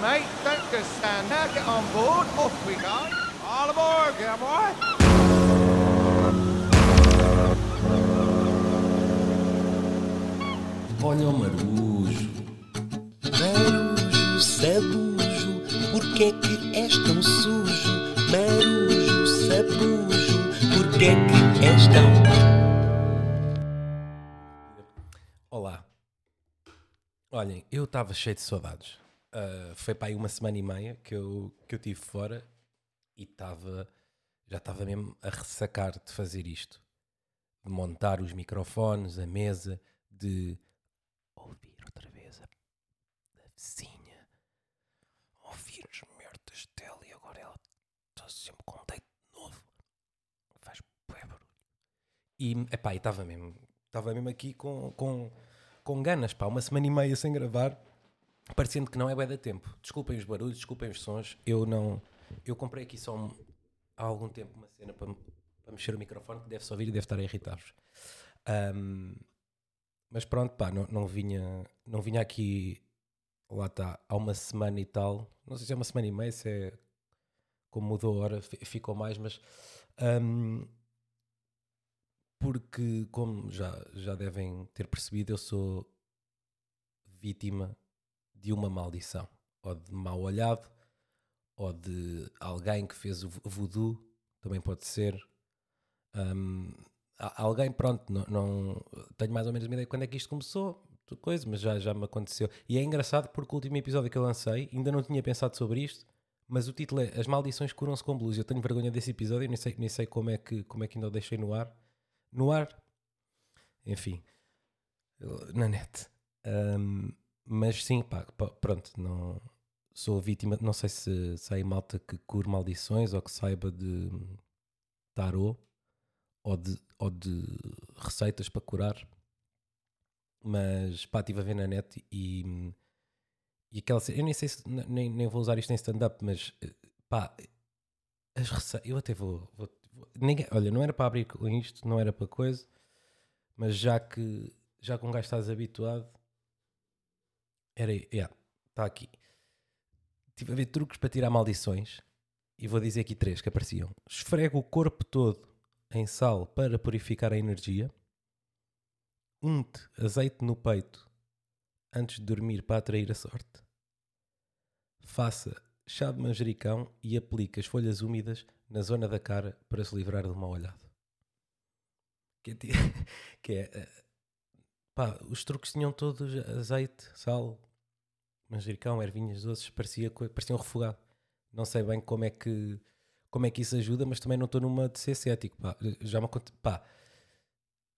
mate. Don't just stand there. Get on board. Off we go. All aboard, cowboy. Olha o marujo. Marujo, sabujo, porquê é que és tão sujo? Marujo, sabujo, porquê é que és tão... Olá. Olhem, eu estava cheio de saudades. Ah, foi para aí uma semana e meia que eu, que eu tive fora e estava. Já estava mesmo a ressacar de fazer isto. De montar os microfones, a mesa, de ouvir outra vez a, a vizinha, ouvir as merdas dela e agora ela está sempre com um date novo. Faz bué barulho. E, epá, estava mesmo, estava mesmo aqui com, com, com ganas, pá, uma semana e meia sem gravar, parecendo que não é bué da tempo. Desculpem os barulhos, desculpem os sons, eu não, eu comprei aqui só um- há algum tempo uma cena para, para mexer o microfone que deve-se ouvir e deve estar a irritar-vos. Ahm, mas pronto, pá, não, não vinha, não vinha aqui, lá está, há uma semana e tal, não sei se é uma semana e meia, se é, como mudou a hora, fi- ficou mais, mas... ahm, porque, como já, já devem ter percebido, eu sou vítima de uma maldição, ou de mau olhado, ou de alguém que fez o voodoo, também pode ser. A- alguém, pronto, não, não- tenho mais ou menos uma ideia de quando é que isto começou, coisa, mas já, já me aconteceu. E é engraçado porque o último episódio que eu lancei, ainda não tinha pensado sobre isto, mas o título é As Maldições Curam-se com Blues. Eu tenho vergonha desse episódio, nem sei, nem sei como, é que, como é que ainda o deixei no ar. No ar, enfim, na net. Ahm, mas sim, pá, pronto, não sou vítima, não sei se sai malta que cure maldições ou que saiba de tarô ou de, ou de receitas para curar, mas pá, estive a ver na net e, e aquela eu nem sei se nem, nem vou usar isto em stand-up, mas pá, as receitas, eu até vou, vou- vou- ninguém, olha, não era para abrir com isto, não era para coisa, mas já que já com um gajo estás habituado, era, yeah, está aqui. Estive a ver truques para tirar maldições e vou dizer aqui três que apareciam. Esfrega o corpo todo em sal para purificar a energia. Unte azeite no peito antes de dormir para atrair a sorte. Faça chá de manjericão e aplique as folhas úmidas na zona da cara para se livrar de uma olhada. Que é, que é, eh, pá, os truques tinham todos azeite, sal, manjericão, ervinhas doces, parecia, parecia um refogado. Não sei bem como é que como é que isso ajuda, mas também não estou numa de ser cético. Pá. Já me aconte- pá,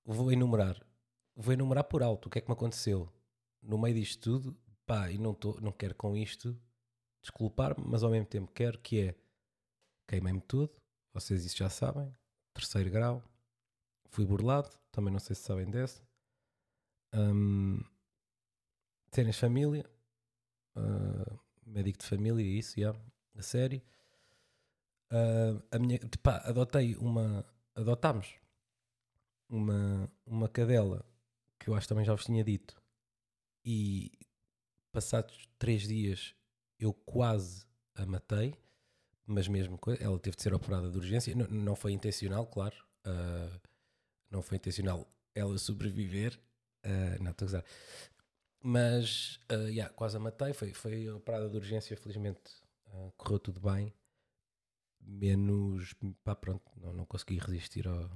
vou enumerar, vou enumerar por alto o que é que me aconteceu no meio disto tudo, pá, e não, tô, não quero com isto desculpar-me, mas ao mesmo tempo quero que é queimei-me tudo, vocês isso já sabem, terceiro grau, fui burlado, também não sei se sabem dessa. Hum, cenas família, ah, médico de família, isso, já, a série. Ah, a minha, pá, adotei uma, adotámos uma, uma cadela que eu acho também já vos tinha dito, e passados três dias eu quase a matei, mas mesmo ela teve de ser operada de urgência. Não, não foi intencional, claro. ah, não foi intencional ela sobreviver. ah, não, estou a gozar. Mas, ah, yeah, quase a matei. Foi, foi operada de urgência, felizmente ah, correu tudo bem. Menos, pá, pronto, não, não consegui resistir ao,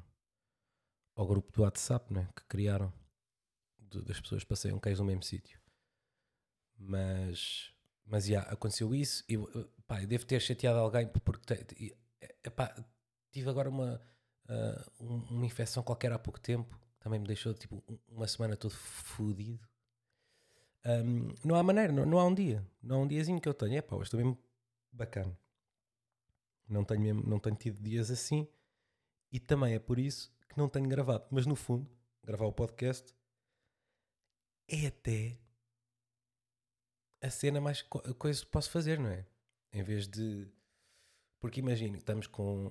ao grupo do WhatsApp né, que criaram de- das pessoas que passeiam cães no mesmo sítio. Mas, mas já aconteceu isso. Eu, eu, pá, eu devo ter chateado alguém porque te- tive agora uma, um- uma infecção qualquer há pouco tempo. Também me deixou tipo um- uma semana todo fodido. Ahm, não há maneira, não, não há um dia. Não há um diazinho que eu tenho. Epá, hoje estou mesmo bacana. Não tenho, mesmo, não tenho tido dias assim. E também é por isso que não tenho gravado. Mas no fundo, gravar o podcast é até a cena mais co- coisa que posso fazer, não é? Em vez de. Porque imagina, estamos com,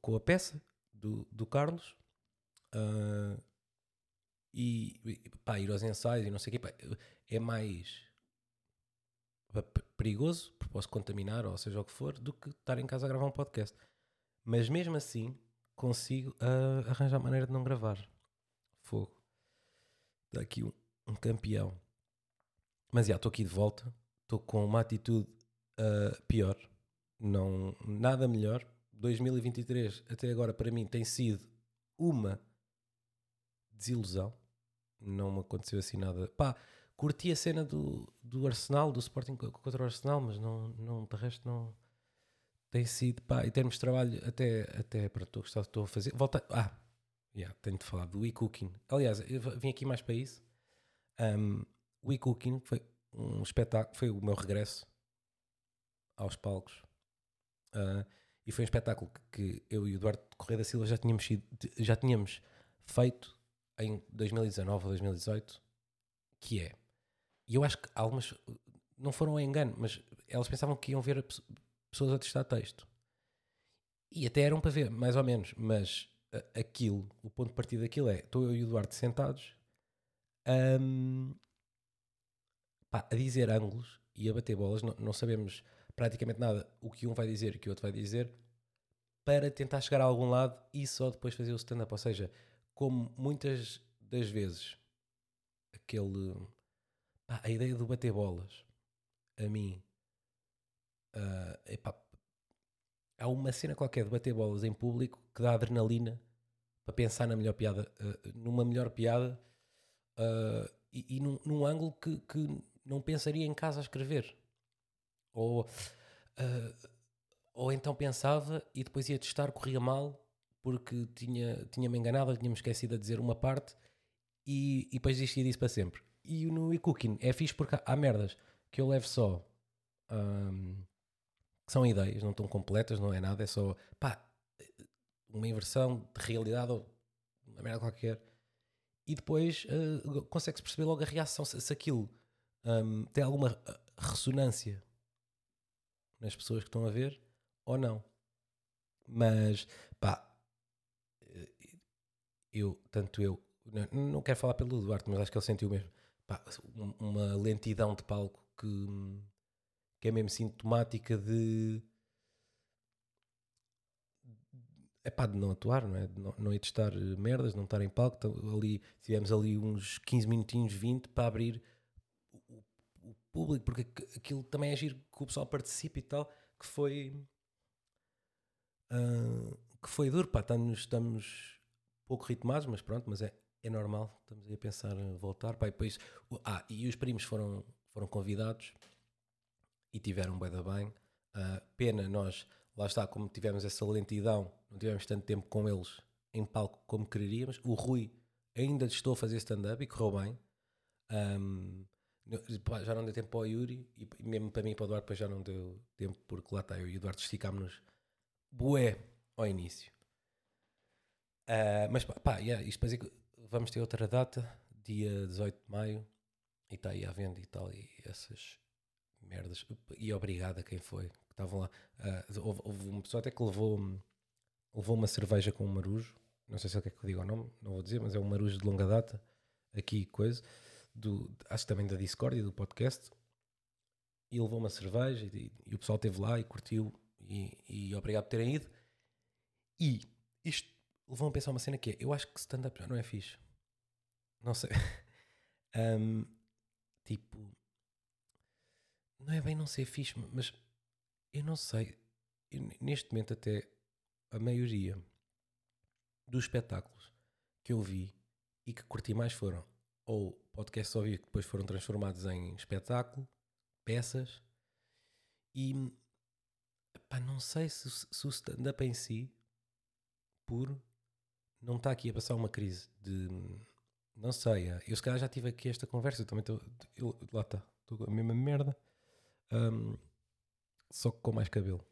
com, a peça do, do Carlos ah, e, pá, ir aos ensaios e não sei o quê, pá, é mais. perigoso, porque posso contaminar ou seja o que for, do que estar em casa a gravar um podcast. Mas mesmo assim, consigo ah, arranjar maneira de não gravar. Fogo. Está aqui um, um campeão. Mas já, estou aqui de volta. Estou com uma atitude ah, pior. Não, nada melhor. 2023 até agora para mim tem sido uma desilusão. Não me aconteceu assim nada. Pá, curti a cena do, do Arsenal, do Sporting co- contra o Arsenal, mas não, não, de resto não tem sido, pá, em termos de trabalho, até, até para estou a gostar do que estou a fazer. Volta, ah, yeah, tenho de falar do e-cooking. Aliás, eu vim aqui mais para isso. Um, o e-cooking foi um espetáculo, foi o meu regresso aos palcos. Ah, e foi um espetáculo que, eu e o Eduardo Correia da Silva já tínhamos, já tínhamos feito em 2019 ou 2018, que é, e eu acho que algumas não foram a engano, mas elas pensavam que iam ver pessoas a testar texto. E até eram para ver, mais ou menos, mas aquilo, o ponto de partida daquilo é, estou eu e o Eduardo sentados hum, pá, a dizer ângulos e a bater bolas, não, não sabemos praticamente nada o que um vai dizer e o que o outro vai dizer para tentar chegar a algum lado e só depois fazer o stand-up. Ou seja, como muitas das vezes aquele pá, a ideia do bater bolas a mim ah, epá, há uma cena qualquer de bater bolas em público que dá adrenalina para pensar na melhor piada, ah, numa melhor piada ah, e, e num, num ângulo que, que não pensaria em casa a escrever. Ou, ou então pensava e depois ia testar, corria mal porque tinha, tinha-me enganado, tinha-me esquecido de dizer uma parte e, e depois desistia disso para sempre. E no e-cooking é fixe porque há, merdas que eu levo só ahm, que são ideias, não estão completas, não é nada, é só pá, uma inversão de realidade ou uma merda qualquer. E depois ah, consegue-se perceber logo a reação, se, se aquilo ahm, tem alguma ah, ressonância nas pessoas que estão a ver ou não. Mas eu, tanto eu, não, não quero falar pelo Duarte, mas acho que ele sentiu mesmo pá, um- uma lentidão de palco que, que é mesmo sintomática de é pá, de não atuar, não é? De não, ir testar eh, merdas, não estar em palco. Então, ali, tivemos ali uns 15 minutinhos, 20 para abrir o, o- público, porque aqu- aquilo também é giro que o pessoal participe e tal, que foi ah, que foi duro, pá, estamos, estamos pouco ritmados, mas pronto, mas é, é normal, estamos aí a pensar em voltar, pá, e depois, ah, e os primos foram, foram convidados e tiveram bem da bem, Ah, pena nós, lá está, como tivemos essa lentidão, não tivemos tanto tempo com eles em palco como queríamos, o Rui ainda estou a fazer stand-up e correu bem, pá, já não deu tempo para o Yuri e mesmo para mim e para o Eduardo já não deu tempo porque lá está eu e o Eduardo esticámos-nos bué ao início. Ah, mas pá, yeah, isto para dizer que vamos ter outra data, dia 18 de maio, e está aí à venda e tal, e essas merdas. E obrigado a quem foi, que estavam lá. Ah, houve, houve uma pessoa até que levou, levou uma cerveja com um marujo, não sei se ele quer que eu diga o nome, não vou dizer, mas é um marujo de longa data, aqui coisa, do, acho que também da Discord e do podcast, e levou uma cerveja e, e o pessoal esteve lá e curtiu e, e obrigado por terem ido. E isto levou-me a pensar uma cena que é, eu acho que stand-up já não é fixe. Não sei. Ahm, tipo, não é bem não ser fixe, mas eu não sei. Eu, neste momento até a maioria dos espetáculos que eu vi e que curti mais foram ou podcasts ao vivo que depois foram transformados em espetáculo, peças e pá, não sei se, se o stand-up em si puro não está aqui a passar uma crise de não sei, ah, eu se calhar já tive aqui esta conversa, eu também estou lá está, estou a mesma merda ahm, só que com mais cabelo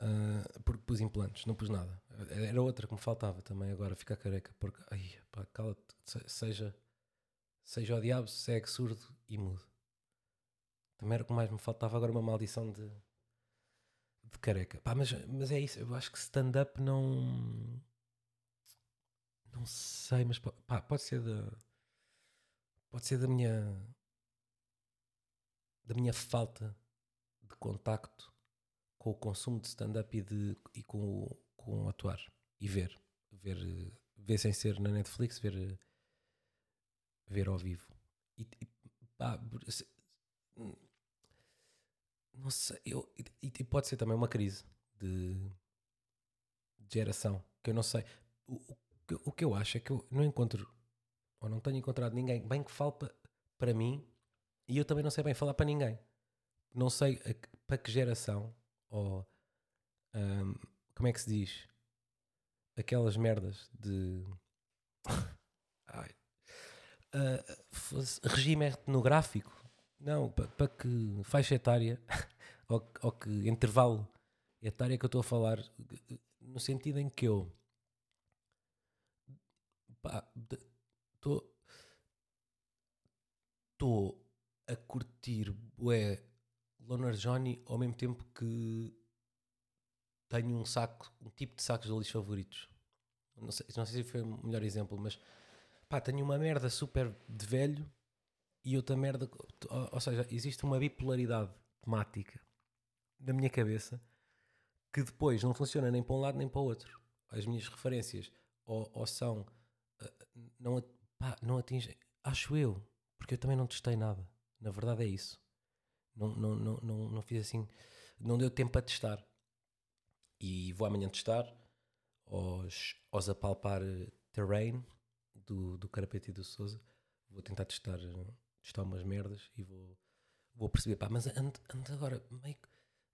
Ah, porque pus implantes, não pus nada era outra que me faltava também agora, ficar careca porque, ai, pá, cala-te se- seja seja o diabo, segue surdo e mudo também era o que mais me faltava agora uma maldição de de careca. Pá, mas, mas é isso, eu acho que stand-up não. Não sei, mas pá, pode ser da. Pode ser da minha. da minha falta de contacto com o consumo de stand-up e, de, e com, o, com o atuar e ver, ver, ver sem ser na Netflix, ver, ver ao vivo. E, e, pá, não sei, eu, e, e pode ser também uma crise de, de geração, que eu não sei. O, o que eu acho é que eu não encontro, ou não tenho encontrado ninguém bem que fale pa- para mim, e eu também não sei bem falar para ninguém. Não sei a para que geração, ou ahm, como é que se diz? Aquelas merdas de. Ai. Fosse- regime etnográfico? Não, pa- para que faixa etária ou, ou que intervalo etário é que eu estou a falar, no sentido em que eu estou a curtir bué Loner Johnny ao mesmo tempo que tenho um saco, um tipo de sacos de lixo favoritos. Não sei, não sei se foi o melhor exemplo, mas pá, tenho uma merda super de velho e outra merda, ou, ou seja, existe uma bipolaridade temática na minha cabeça que depois não funciona nem para um lado nem para o outro. As minhas referências ou, ou são não, pá, não atingem, acho eu, porque eu também não testei nada. Na verdade é isso. Não, não, não, não, não fiz assim, não deu tempo a testar. E vou amanhã testar aos, aos apalpar eh, terrain do, do Carapete e do Souza. Vou tentar testar, eh, testar umas merdas e vou, vou perceber. Pá, mas ando, ando agora meio,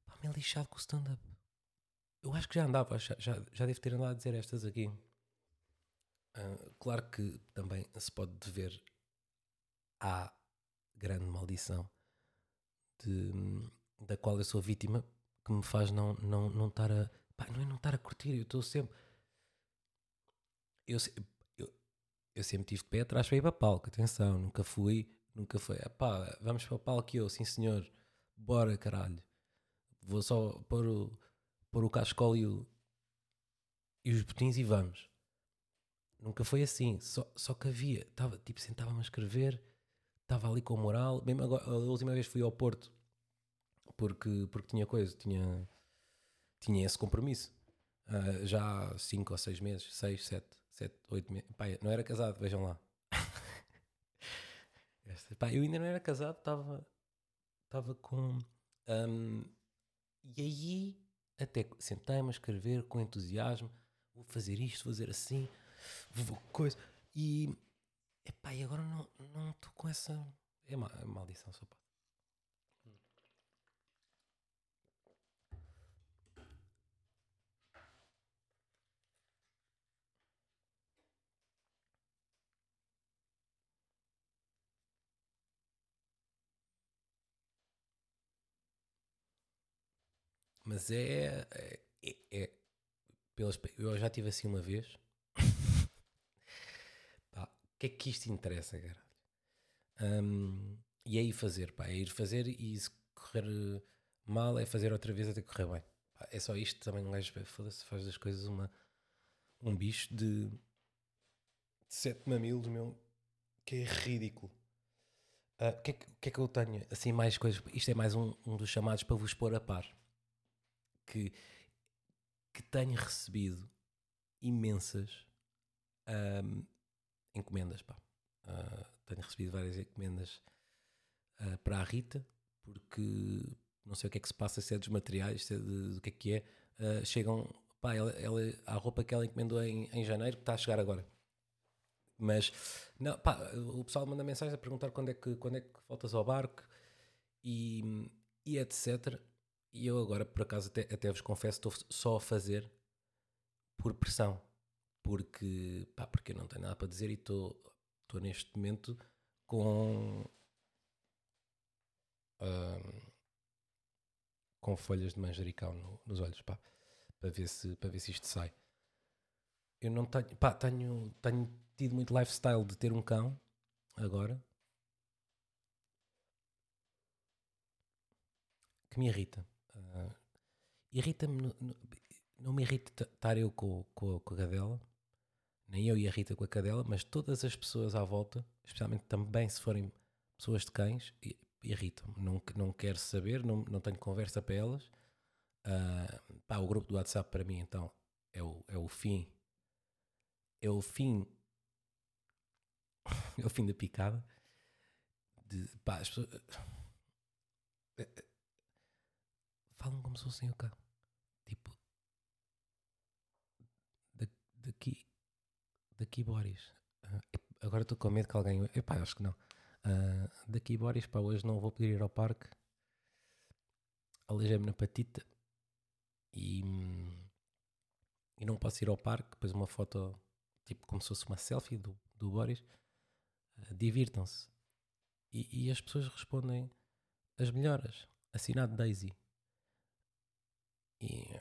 pá, meio lixado com o stand-up. Eu acho que já andava, já, já, já devo ter andado a dizer estas aqui. Ah, claro que também se pode dever à grande maldição de, da qual eu sou vítima que me faz não, não, não estar a. Pá, não é não estar a curtir, eu estou sempre. Eu, eu, eu sempre tive de pé atrás para ir para palco, atenção, nunca fui, nunca foi. Pá, vamos para o palco eu, sim senhor, bora caralho. Vou só pôr o, pôr o cascol e os botins e vamos. Nunca foi assim, só, só que havia, tava, tipo, sentava-me a escrever, estava ali com moral. Mesmo agora, a última vez fui ao Porto porque, porque tinha coisa, tinha, tinha esse compromisso. Ah, já há 5 ou 6 meses, 6, 7, 7, 8 meses. Pá, não era casado, vejam lá. Pá, eu ainda não era casado, estava estava com. ahm, e aí, até sentei-me a escrever com entusiasmo: vou fazer isto, vou fazer assim, coisa. E, epá, e agora não não estou com essa. É ma é maldição, só pá. Mas é. é, é- é- pelas, eu já tive assim uma vez. Que é que isto interessa, caralho? Hum, e é ir fazer, pá, é ir fazer e se correr eh, mal é fazer outra vez até correr bem. Pá, é só isto também um gajo foda-se, faz das coisas uma, um bicho de, de sete mamilos, meu, que é ridículo. Ah, O que, é que, que é que eu tenho? Assim, mais coisas. Isto é mais um, um dos chamados para vos pôr a par que, que tenho recebido imensas ahm, encomendas. Pá. Ah, tenho recebido várias encomendas ah, para a Rita, porque não sei o que é que se passa, se é dos materiais, se é de- do que é que é. Ah, chegam, pá, ela, ela, a roupa que ela encomendou em, em janeiro, que está a chegar agora. Mas, não, pá, o pessoal manda mensagem a perguntar quando é que, quando é que voltas ao barco e, e etc. E eu agora, por acaso, até, até vos confesso, estou só a fazer por pressão. Porque, pá, porque eu não tenho nada para dizer e estou neste momento com. ahm, com folhas de manjericão no- nos olhos, pá, para ver se, para ver se isto sai. Eu não tenho, pá, tenho, tenho tido muito lifestyle de ter um cão agora que me irrita. Ah, Irrita-me, não me irrita estar eu com, com, com a cadela, nem eu e a Rita com a cadela, mas todas as pessoas à volta, especialmente também se forem pessoas de cães, irritam-me. Não, não quero saber, não, não tenho conversa para elas. Ah, pá, o grupo do WhatsApp para mim, então, é o, é o fim. É o fim. é o fim da picada. De, pá, as pessoas. eh, eh, Falam como se fossem o cá. Tipo. da- Daqui. Daqui Boris. Ah, agora estou com medo que alguém. Epá, acho que não. Ah, daqui Boris, pá, hoje não vou poder ir ao parque. Aleijei-me na patita. E. E não posso ir ao parque. Depois uma foto, tipo, como se fosse uma selfie do, do Boris. Ah, Divirtam-se. E, e as pessoas respondem as melhoras. Assinado Daisy. E,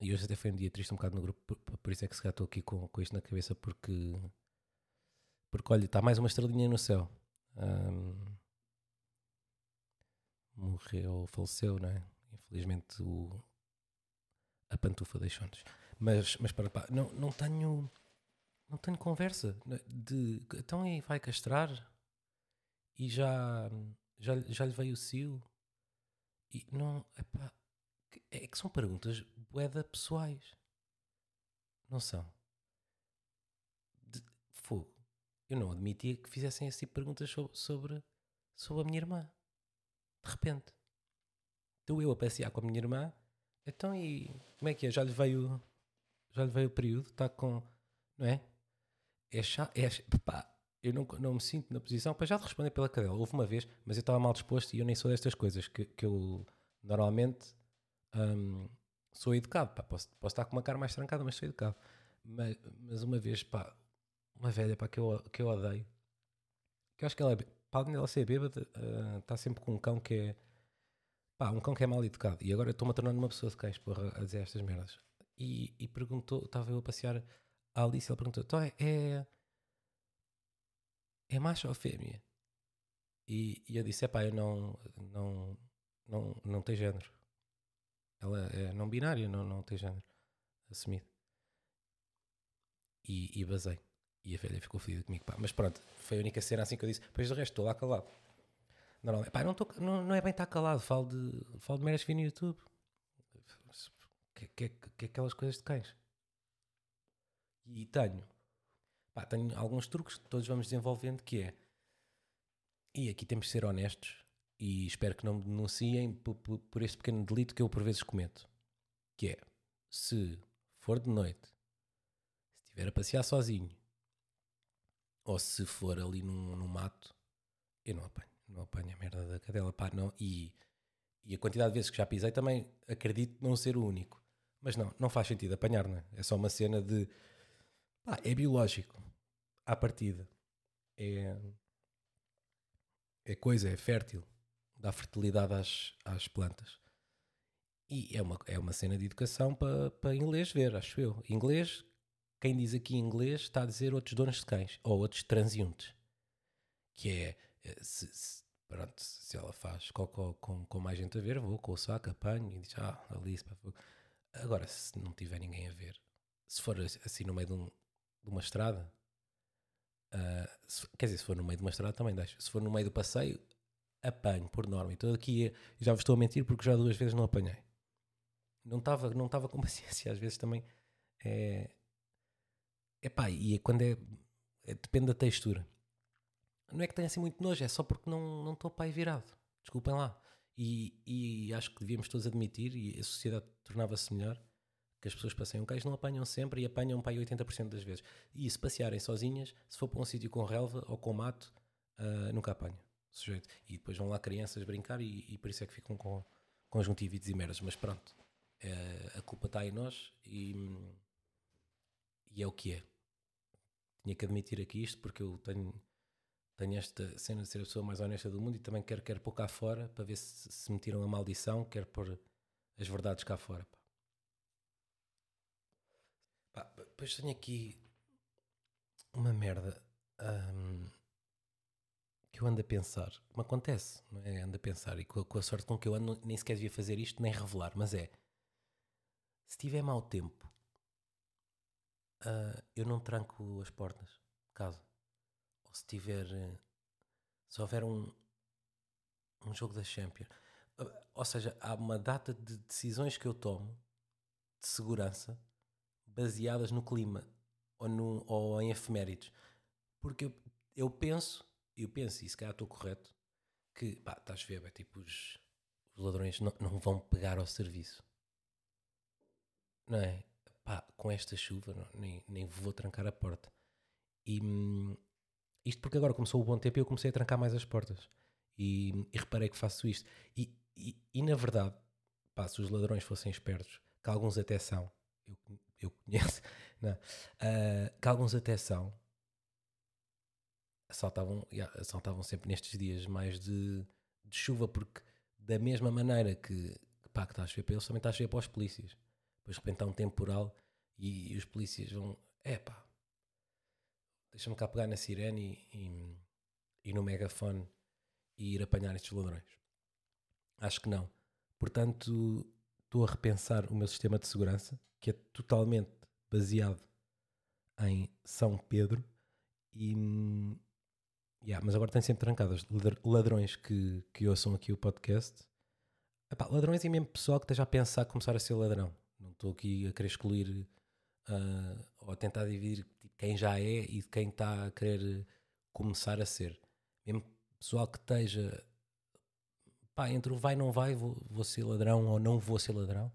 e hoje até foi um dia triste um bocado no grupo, por, por isso é que se calhar estou aqui com, com isto na cabeça, porque, porque olha, está mais uma estrelinha no céu. Ahm, morreu, faleceu, não é? Infelizmente o, a pantufa deixou-nos. Mas, mas para pá, não, não tenho não tenho conversa de então aí vai castrar e já já, já lhe veio o cio e não epá, é que são perguntas boeda pessoais não são de fogo eu não admitia que fizessem esse tipo de perguntas sobre, sobre, a minha irmã de repente estou eu a passear com a minha irmã então e como é que é? Já lhe veio já lhe veio o período, está com não é? É chato, é, pá, eu não, não me sinto na posição para já responder pela cadela. Houve uma vez, mas eu estava mal disposto e eu nem sou destas coisas que, que eu normalmente hum, sou educado. Pá, posso, posso estar com uma cara mais trancada, mas sou educado. Mas, mas uma vez, pá, uma velha pá, que, eu, que eu odeio, que eu acho que ela, é para além dela ser bêbada, ah, está sempre com um cão que é pá, um cão que é mal educado. E agora estou-me a tornar uma pessoa de cães, porra, a dizer estas merdas. E, e perguntou, estava eu a passear a Alice, ela perguntou: então é, é, é macho ou fêmea? E, e eu disse: é pá, eu não, não, não, não tem género. Ela é não binária, não, não tem género assumido. E, e basei. E a velha ficou fodida comigo. Pá. Mas pronto, foi a única cena assim que eu disse. Depois do resto, estou lá calado. Normalmente, pá, não, tô, não, não é bem estar calado, falo de, falo de meras vi no YouTube. Que, que, que, aquelas coisas de cães. E tenho, pá, tenho alguns truques que todos vamos desenvolvendo que é, e aqui temos de ser honestos e espero que não me denunciem por, por, por este pequeno delito que eu por vezes cometo, que é, se for de noite, se estiver a passear sozinho, ou se for ali num, num mato, eu não apanho, não apanho a merda da cadela, pá, não, e, e a quantidade de vezes que já pisei também acredito não ser o único. Mas não, não faz sentido apanhar, não é? É só uma cena de. Pá, é biológico. À partida. É. É coisa, é fértil. Dá fertilidade às, às plantas. E é uma, é uma cena de educação para pa inglês ver, acho eu. Inglês, quem diz aqui inglês está a dizer outros donos de cães. Ou outros transeuntes. Que é. é, Se, se- pronto, se ela faz cocó com, com mais gente a ver, vou com o saco, apanho e diz: Ah, vou. Agora, se não tiver ninguém a ver, se for assim no meio de, um- de uma estrada, ah, se- quer dizer, se for no meio de uma estrada também deixo. Se for no meio do passeio, apanho por norma. E estou aqui, já vos estou a mentir porque já duas vezes não apanhei. Não estava não estava com paciência, às vezes também é. Pá, e é quando é, é- Depende da textura. Não é que tenha assim muito nojo, é só porque não estou aí virado. Desculpem lá. E, e acho que devíamos todos admitir, e a sociedade tornava-se melhor, que as pessoas passeiam cães não apanham sempre e apanham para aí 80% das vezes. E se passearem sozinhas, se for para um sítio com relva ou com mato, ah, nunca apanham. Sujeito. E depois vão lá crianças brincar e, e por isso é que ficam com conjuntivites e merdas. Mas pronto, eh, a culpa está em nós e, e é o que é. Tinha que admitir aqui isto porque eu tenho tenho esta cena de ser a pessoa mais honesta do mundo e também quero, quero pôr cá fora para ver se, se me tiram a maldição, quero pôr as verdades cá fora. Pá. Pá, depois tenho aqui uma merda hum, que eu ando a pensar, me acontece, não é? Ando a pensar e com a, com a sorte com que eu ando, nem sequer devia fazer isto, nem revelar, mas é se tiver mau tempo, ah, eu não tranco as portas de casa ou se tiver eh, se houver um um jogo da Champions. Uh, Ou seja, há uma data de decisões que eu tomo de segurança baseadas no clima ou, no, ou em efemérides. Porque eu, eu penso, eu penso, e se calhar estou correto, que pá, estás a ver, é tipo os, os ladrões não, não vão pegar ao serviço. Não é? Pá, com esta chuva não, nem, nem vou trancar a porta. E hum, isto porque agora começou o bom tempo e eu comecei a trancar mais as portas. E, e reparei que faço isto. E, e, e, na verdade, pá, se os ladrões fossem espertos, que alguns até são, eu, eu conheço, não, ah, que alguns até são, assaltavam, assaltavam sempre nestes dias mais de, de chuva, porque da mesma maneira que, pá, que está a chover para eles, também está a chover para os polícias. Depois de repente está um temporal e, e os polícias vão, é pá, deixa-me cá pegar na sirene e, e, e no megafone e ir apanhar estes ladrões. Acho que não. Portanto, estou a repensar o meu sistema de segurança, que é totalmente baseado em São Pedro e yeah, mas agora tem sempre trancadas ladrões que, que ouçam aqui o podcast. Epá, ladrões e mesmo pessoal que esteja a pensar começar a ser ladrão. Não estou aqui a querer excluir uh, ou a tentar dividir tipo, quem já é e quem está a querer começar a ser. Mesmo pessoal que esteja pá, entre o vai não vai vou, vou ser ladrão ou não vou ser ladrão.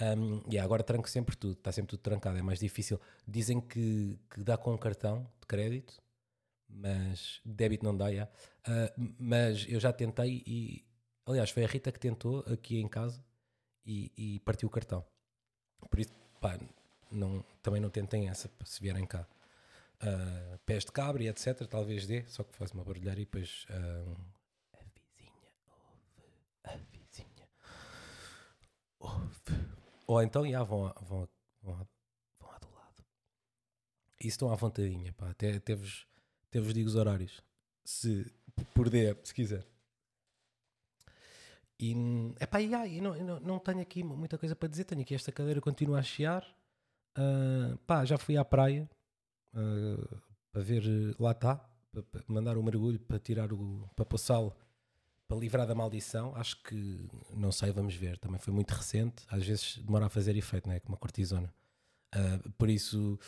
Um, e yeah, agora tranco sempre tudo, está sempre tudo trancado, é mais difícil. Dizem que, que dá com um cartão de crédito, mas débito não dá, yeah. uh, mas eu já tentei e aliás foi a Rita que tentou aqui em casa e, e partiu o cartão. Por isso, pá, não, também não tentem essa se vierem cá. Uh, pés de cabra e etc. Talvez dê, só que faz uma barulhar e depois. Uh, a vizinha ouve, a vizinha ouve. Ou então, já, vão, vão, vão, vão do lado. E estão à vontadinha, pá. Até, até, vos, até vos digo os horários. Se, por DM, se quiser. E, epá, e, ah, não, não, não tenho aqui muita coisa para dizer. Tenho aqui esta cadeira, continua a chiar. Uh, pá, já fui à praia uh, para ver, lá está, para, mandar o um mergulho, para tirar o, para passá-lo para livrar da maldição, acho que não sei, vamos ver. Também foi muito recente, às vezes demora a fazer efeito, não é? Como a cortisona. Uh, por isso,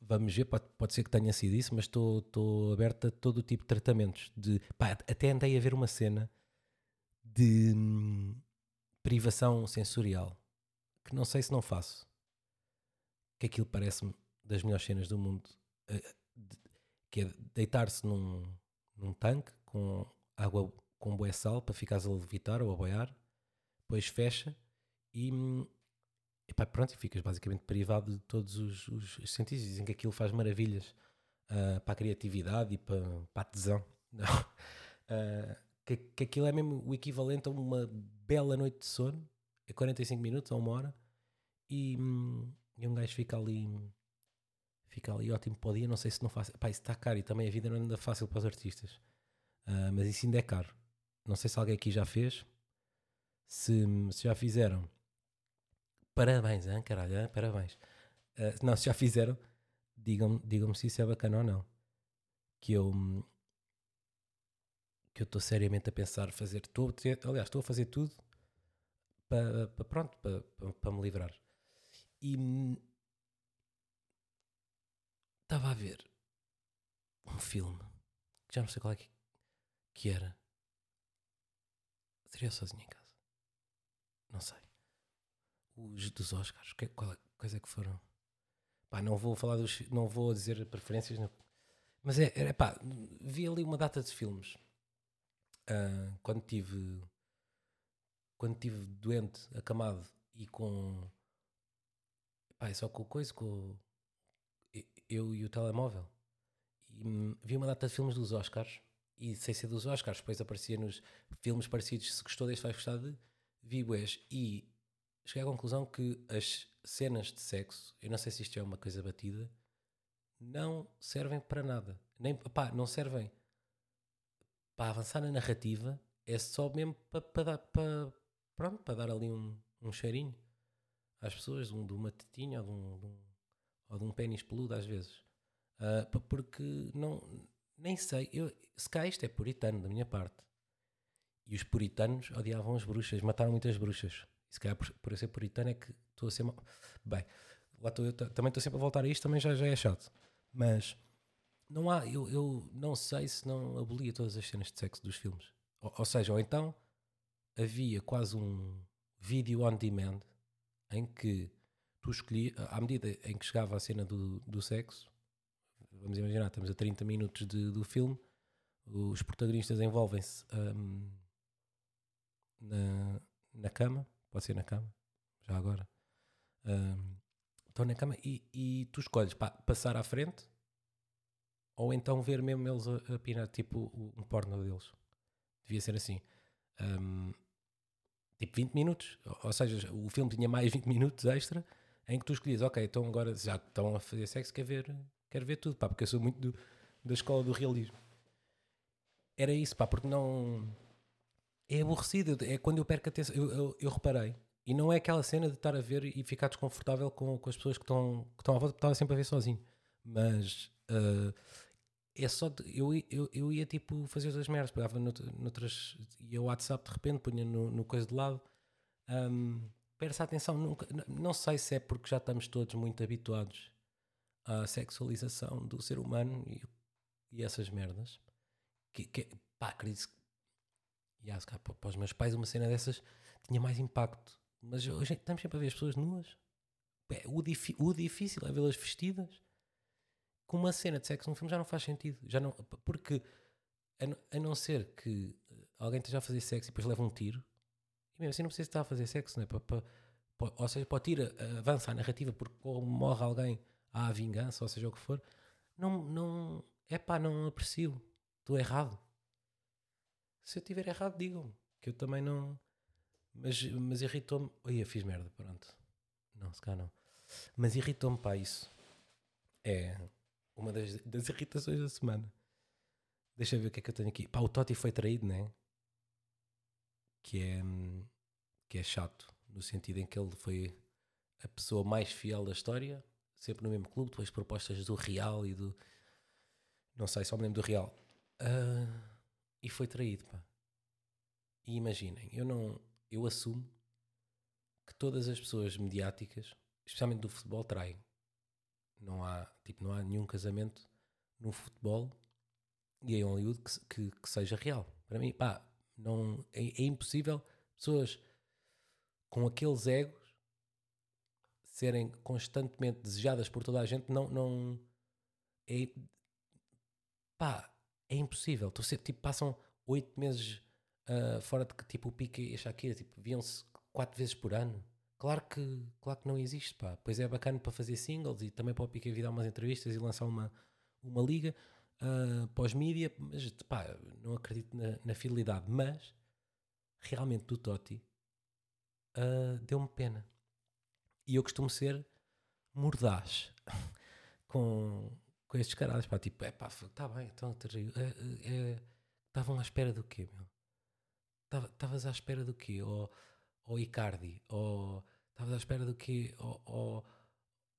vamos ver, pode, pode ser que tenha sido isso, mas estou aberta a todo o tipo de tratamentos. De, pá, até andei a ver uma cena de hum, privação sensorial que não sei se não faço. Que aquilo parece-me das melhores cenas do mundo. De, que é deitar-se num, num tanque com água com bué sal para ficares a levitar ou a boiar, depois fecha e, e pá, pronto, e ficas basicamente privado de todos os, os, os sentidos. Dizem que aquilo faz maravilhas uh, para a criatividade e para, para a tesão. Uh, que, que aquilo é mesmo o equivalente a uma bela noite de sono, é 45 minutos a uma hora, e, e um gajo fica ali fica ali ótimo para o dia. Não sei se não faz. Pá, isso está caro e também a vida não anda fácil para os artistas, uh, mas isso ainda é caro. Não sei se alguém aqui já fez. Se, se já fizeram, parabéns, hein, caralho, hein? parabéns. Uh, não, se já fizeram, digam-me digam se isso é bacana ou não. Que eu que eu estou seriamente a pensar fazer. Estou, aliás, estou a fazer tudo para, pronto, para, me livrar. E estava a ver um filme que já não sei qual é que, que era Seria sozinho em casa. Não sei. Os dos Oscars, que, qual, quais é que foram? Pá, não vou falar dos. Não vou dizer preferências, não. mas é, é pá, vi ali uma data de filmes. Uh, quando tive. Quando tive doente, acamado e com. Pá, é só com coisa, com. Eu e o telemóvel. E vi uma data de filmes dos Oscars e sem ser dos Oscars, depois aparecia nos filmes parecidos, se gostou deste vai gostar de Vibués e cheguei à conclusão que as cenas de sexo, eu não sei se isto é uma coisa batida, não servem para nada. Nem, pá, não servem para avançar na narrativa, é só mesmo para, para, dar, para, pronto, para dar ali um, um cheirinho às pessoas, um, de uma tetinha ou de um, de um, ou de um pênis peludo às vezes. Uh, porque não nem sei, eu, se cá isto é puritano da minha parte. e os puritanos odiavam as bruxas, mataram muitas bruxas. Se calhar por, por eu ser puritano é que estou a ser. mal- Bem, lá eu, ta- também estou sempre a voltar a isto, também já, já é chato. Mas não há, eu, eu não sei se não abolia todas as cenas de sexo dos filmes. Ou, ou seja, ou então havia quase um vídeo on demand em que tu escolhias, à medida em que chegava a cena do, do sexo, vamos imaginar, estamos a 30 minutos de- do filme, os protagonistas envolvem-se hum, na, na cama, pode ser na cama, já agora. Hum, estão na cama e, e tu escolhes pa- passar à frente ou então ver mesmo eles a, a pinar, tipo um porno deles. Devia ser assim. Hum, tipo 20 minutos. Ou, seja, o filme tinha mais 20 minutos extra em que tu escolhias, ok, então agora já estão a fazer sexo, quero ver, quero ver tudo, pá, porque eu sou muito do- da escola do realismo. Era isso, pá, porque não. É aborrecido, é quando eu perco a atenção. Eu, eu, eu reparei, e não é aquela cena de estar a ver e ficar desconfortável com, com as pessoas que estão, que estão à volta, porque estava sempre a ver sozinho. Mas ah, é só. de- eu, eu, eu ia tipo fazer outras merdas, pegava nout- noutras. ia ao WhatsApp de repente, punha no, no coisa de lado. Um, Perce a atenção, nunca, não sei se é porque já estamos todos muito habituados à sexualização do ser humano e, e essas merdas. Que, que pá, acredito se calhar para, para os meus pais, uma cena dessas tinha mais impacto. Mas hoje estamos sempre a ver as pessoas nuas. O, o difícil é vê-las vestidas. Com uma cena de sexo no filme já não faz sentido. Já não, porque a, não- ser que eh, alguém esteja a fazer sexo e depois leva um tiro, e mesmo assim não precisa estar a fazer sexo, né? Pa- pa- pa- ou seja, pode ir avança a narrativa porque morre alguém a vingança, ou seja o que for. Não, não, é pá, não aprecio. Estou errado. Se eu estiver errado, digam-me. Que eu também não. Mas, mas irritou-me. Oi, eu fiz merda, pronto. Não, se calhar não. Mas irritou-me, pá, isso. É uma das, das irritações da semana. Deixa eu ver o que é que eu tenho aqui. Pá, o Totti foi traído, né? Que é, que é chato. No sentido em que ele foi a pessoa mais fiel da história. Sempre no mesmo clube. Depois propostas do Real e do. Não sei, só me lembro do Real. Ah, e foi traído, pá. E imaginem, eu não. Eu assumo que todas as pessoas mediáticas, especialmente do futebol, traem. Não há, tipo, não há nenhum casamento no futebol e em Hollywood que, que, que seja real. Para mim, pá, não, é, é impossível pessoas com aqueles egos serem constantemente desejadas por toda a gente. Não, não é, pá, é impossível. Estou sempre, tipo, passam oito meses ah, fora de que tipo o Piqué e a Shakira tipo, viam-se quatro vezes por ano. Claro que, claro que não existe, pá. Pois é bacana para fazer singles e também para o Piqué vir dar umas entrevistas e lançar uma, uma liga ah, para os mídia, mas pá, não acredito na, na fidelidade. Mas realmente do Totti ah, deu-me pena. E eu costumo ser mordaz com, com estes caradas, pá, tipo, é pá, está bem, então terrível. É, é, é, Estavam à espera do quê, meu? Tava- Estavas à espera do quê? Ou, ou Icardi? Ou estavas à espera do quê? Ou, ou,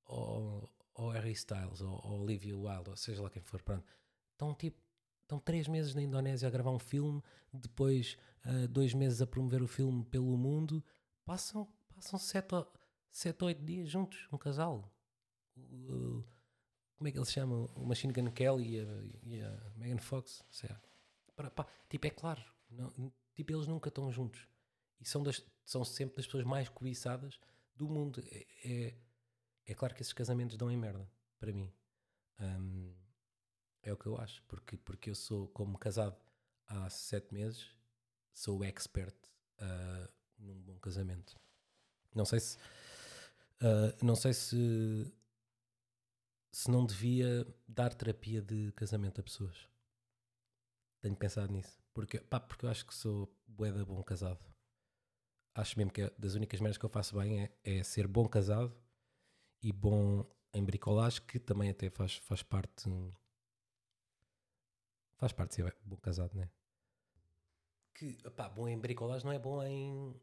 ou, ou Harry Styles? Ou, ou Olivia Wilde? Ou seja lá quem for, pronto. Estão tipo, estão três meses na Indonésia a gravar um filme, depois ah, dois meses a promover o filme pelo mundo, passam, passam sete, ou, sete ou oito dias juntos, um casal. O- como é que eles chamam? O Machine Gun Kelly e a, e a Megan Fox? Sei. Para- pá, tipo, é claro, não- tipo, eles nunca estão juntos. E são, das, são sempre das pessoas mais cobiçadas do mundo. É, é, é claro que esses casamentos dão em merda, para mim. Hum, é o que eu acho. Porque, porque eu sou, como casado há sete meses, sou expert ah, num bom casamento. Não sei se. ah, não sei se. Se não devia dar terapia de casamento a pessoas. Tenho pensado nisso. Porque, pá, porque eu acho que sou bué da bom casado. Acho mesmo que é das únicas merdas que eu faço bem é, é ser bom casado e bom em bricolagem, que também até faz, faz parte. Faz parte de ser bom casado, né? Que, pá, bom em bricolagem não é bom em.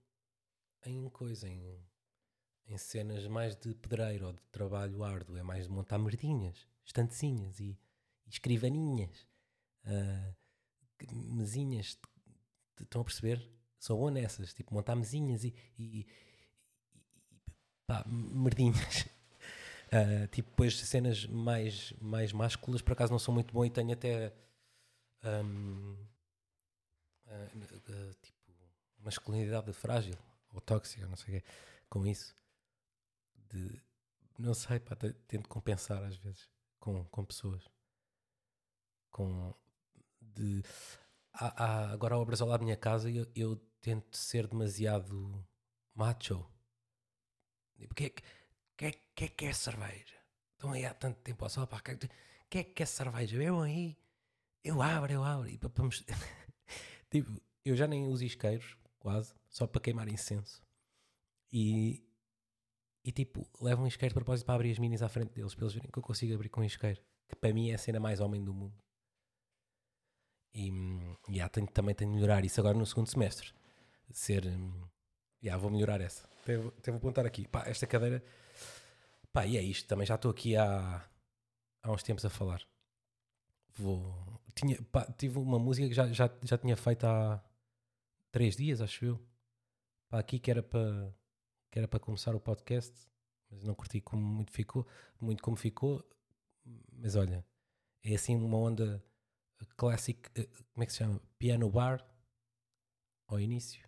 em coisa, em, em cenas mais de pedreiro ou de trabalho árduo. É mais de montar merdinhas, estantezinhas e, e escrivaninhas. ah, mesinhas estão a perceber? Sou bom nessas, tipo, montar mesinhas e, e, e- e- pá, merdinhas. Ah, tipo, depois cenas mais, mais másculas, por acaso não sou muito bom e tenho até ahm, ah, ah, tipo masculinidade frágil ou tóxica, não sei o quê, com isso. De, não sei, pá, te- tento compensar às vezes com, com pessoas. Com de há, há agora obras ao lado da minha casa e eu, eu tento ser demasiado macho. Tipo, que é que é- que é que é cerveja? Estão aí há tanto tempo ao sol, pá, que, é que é que é cerveja? Bebam aí, eu abro, eu abro. E, tipo, eu já nem uso isqueiros, quase, só para queimar incenso. E, e tipo, levam um isqueiro de propósito para abrir as minis à frente deles, para eles verem que eu consigo abrir com um isqueiro. Que para mim é a cena mais homem do mundo. E, hum, yeah, tenho, também tenho de melhorar isso agora no segundo semestre. Ser. hum, yeah, vou melhorar essa. Até até vou apontar aqui. Pá, esta cadeira. Pá, e é isto. Também já estou aqui há, há uns tempos a falar. Vou. Tinha, pá, tive uma música que já, já, já tinha feito há três dias, acho eu. Pá, aqui que era para que era para começar o podcast, mas não curti como muito ficou, muito como ficou. Mas olha, é assim uma onda classic, eh, como é que se chama? Piano bar ao início.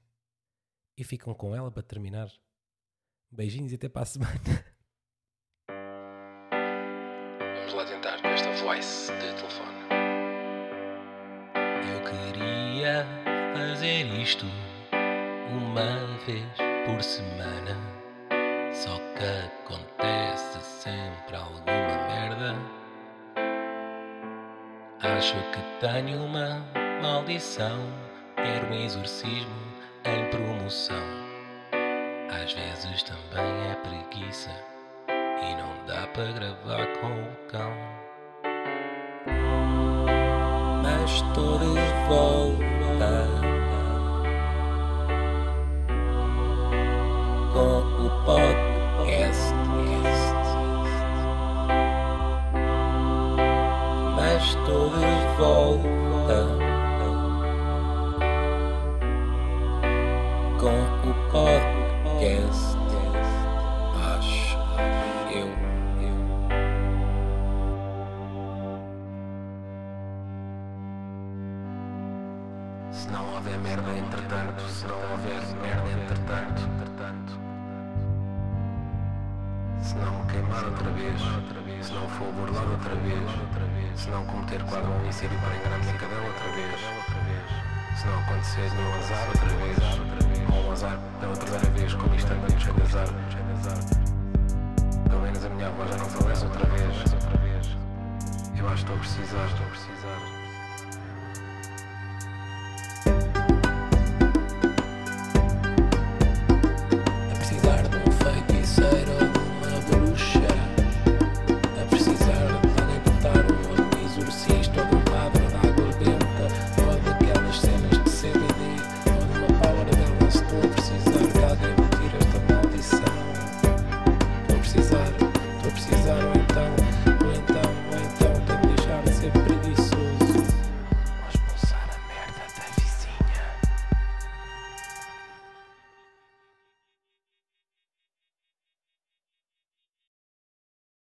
E ficam com ela para terminar. Beijinhos e até para a semana. Vamos lá tentar com esta voice de telefone. Eu queria fazer isto uma vez por semana. Só que acontece sempre alguma merda. Acho que tenho uma maldição. Quero um exorcismo em promoção. Às vezes também é preguiça e não dá para gravar com o cão. Mas estou de volta o podcast. Mas estou de volta com o podcast. Acho eu. Se não houver merda entretanto, se não houver Se não me queimar outra vez, se não for burlado outra vez, se não cometer um homicídio para enganar a minha cadela outra vez, se não acontecer nenhum azar outra vez, ou um azar pela primeira vez, como isto anda cheio de azar, pelo menos a minha avó já não falece outra vez. Eu acho que estou a precisar, estou a precisar.